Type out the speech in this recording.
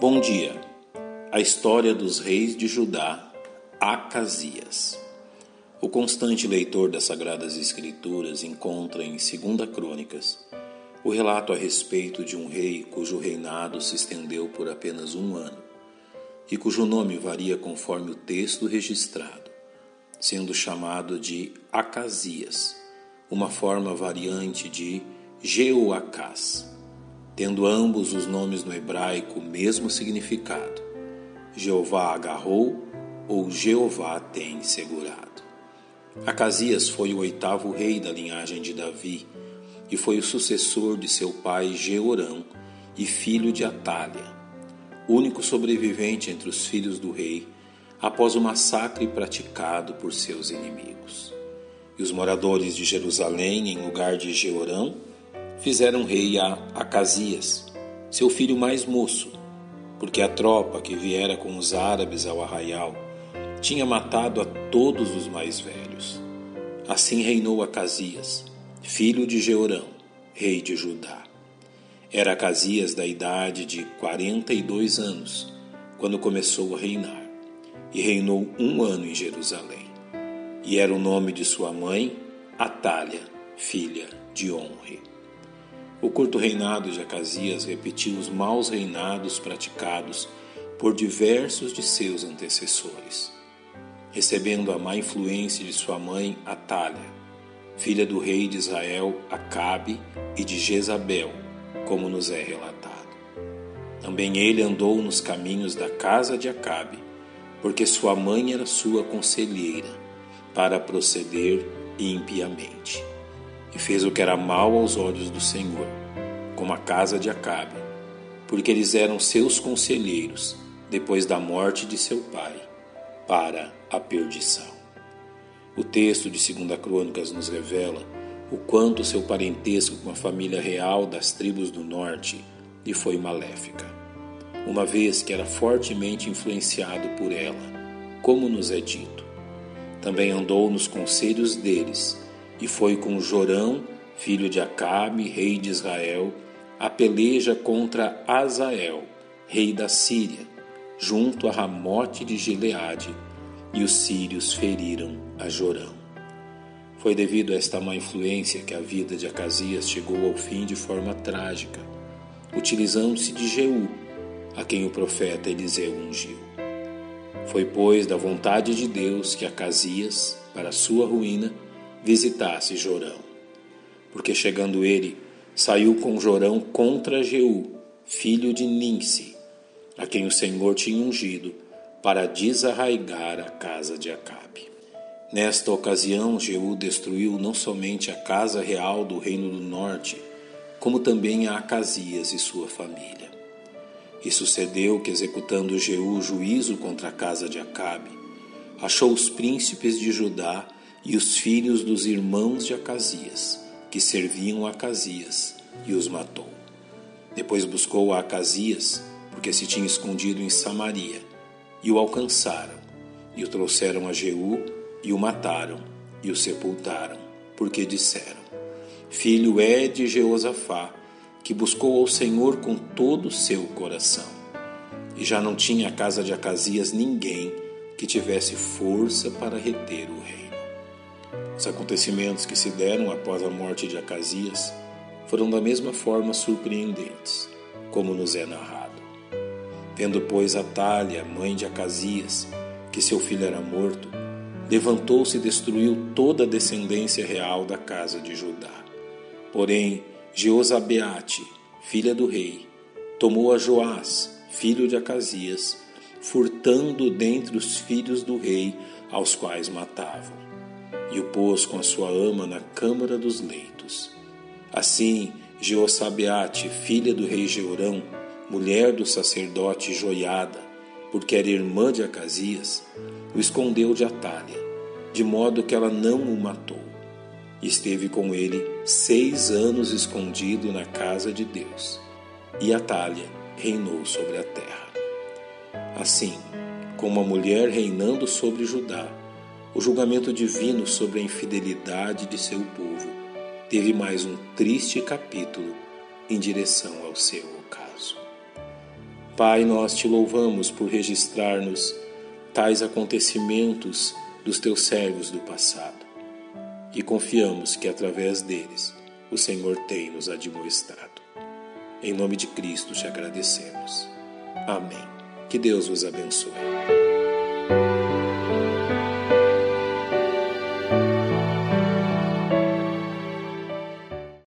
Bom dia. A história dos reis de Judá, Acasias. O constante leitor das Sagradas Escrituras encontra em 2 Crônicas o relato a respeito de um rei cujo reinado se estendeu por apenas um ano e cujo nome varia conforme o texto registrado, sendo chamado de Acasias, uma forma variante de Jeoacás tendo ambos os nomes no hebraico o mesmo significado. Jeová agarrou ou Jeová tem segurado. Acasias foi o oitavo rei da linhagem de Davi e foi o sucessor de seu pai Jeorão e filho de Atália, único sobrevivente entre os filhos do rei após o massacre praticado por seus inimigos. E os moradores de Jerusalém, em lugar de Jeorão, fizeram rei a Acasias, seu filho mais moço, porque a tropa que viera com os árabes ao arraial tinha matado a todos os mais velhos. Assim reinou Acasias, filho de Jeorão, rei de Judá. Era Acasias da idade de quarenta e dois anos, quando começou a reinar, e reinou um ano em Jerusalém. E era o nome de sua mãe, Atália, filha de Onre. O curto reinado de Acasias repetiu os maus reinados praticados por diversos de seus antecessores, recebendo a má influência de sua mãe Atália, filha do rei de Israel Acabe e de Jezabel, como nos é relatado. Também ele andou nos caminhos da casa de Acabe, porque sua mãe era sua conselheira, para proceder impiamente e fez o que era mal aos olhos do Senhor, como a casa de Acabe, porque eles eram seus conselheiros depois da morte de seu pai, para a perdição. O texto de 2 Crônicas nos revela o quanto seu parentesco com a família real das tribos do norte lhe foi maléfica, uma vez que era fortemente influenciado por ela, como nos é dito. Também andou nos conselhos deles e foi com Jorão, filho de Acabe, rei de Israel, a peleja contra Azael, rei da Síria, junto a Ramote de Gileade, e os sírios feriram a Jorão. Foi devido a esta má influência que a vida de Acasias chegou ao fim de forma trágica, utilizando-se de Jeú, a quem o profeta Eliseu ungiu. Foi, pois, da vontade de Deus que Acasias, para sua ruína, visitasse Jorão. Porque chegando ele, saiu com Jorão contra Jeú, filho de Ninse, a quem o Senhor tinha ungido para desarraigar a casa de Acabe. Nesta ocasião, Jeú destruiu não somente a casa real do reino do norte, como também a Acasias e sua família. E sucedeu que, executando Jeú juízo contra a casa de Acabe, achou os príncipes de Judá e os filhos dos irmãos de Acasias, que serviam a Acasias, e os matou. Depois buscou a Acasias, porque se tinha escondido em Samaria, e o alcançaram, e o trouxeram a Jeú, e o mataram, e o sepultaram, porque disseram: Filho é de Jeosafá, que buscou ao Senhor com todo o seu coração. E já não tinha a casa de Acasias ninguém que tivesse força para reter o rei. Os acontecimentos que se deram após a morte de Acasias foram da mesma forma surpreendentes, como nos é narrado. Vendo, pois, Atália, mãe de Acasias, que seu filho era morto, levantou-se e destruiu toda a descendência real da casa de Judá. Porém, Jeozabeate, filha do rei, tomou a Joás, filho de Acasias, furtando dentre os filhos do rei, aos quais matavam e o pôs com a sua ama na câmara dos leitos. Assim, Jeosabeate, filha do rei Jeorão, mulher do sacerdote Joiada, porque era irmã de Acasias, o escondeu de Atália, de modo que ela não o matou. Esteve com ele seis anos escondido na casa de Deus. E Atália reinou sobre a terra. Assim, como a mulher reinando sobre Judá, o julgamento divino sobre a infidelidade de seu povo teve mais um triste capítulo em direção ao seu ocaso. Pai, nós te louvamos por registrar-nos tais acontecimentos dos teus servos do passado e confiamos que através deles o Senhor tem nos admoestado. Em nome de Cristo te agradecemos. Amém. Que Deus vos abençoe.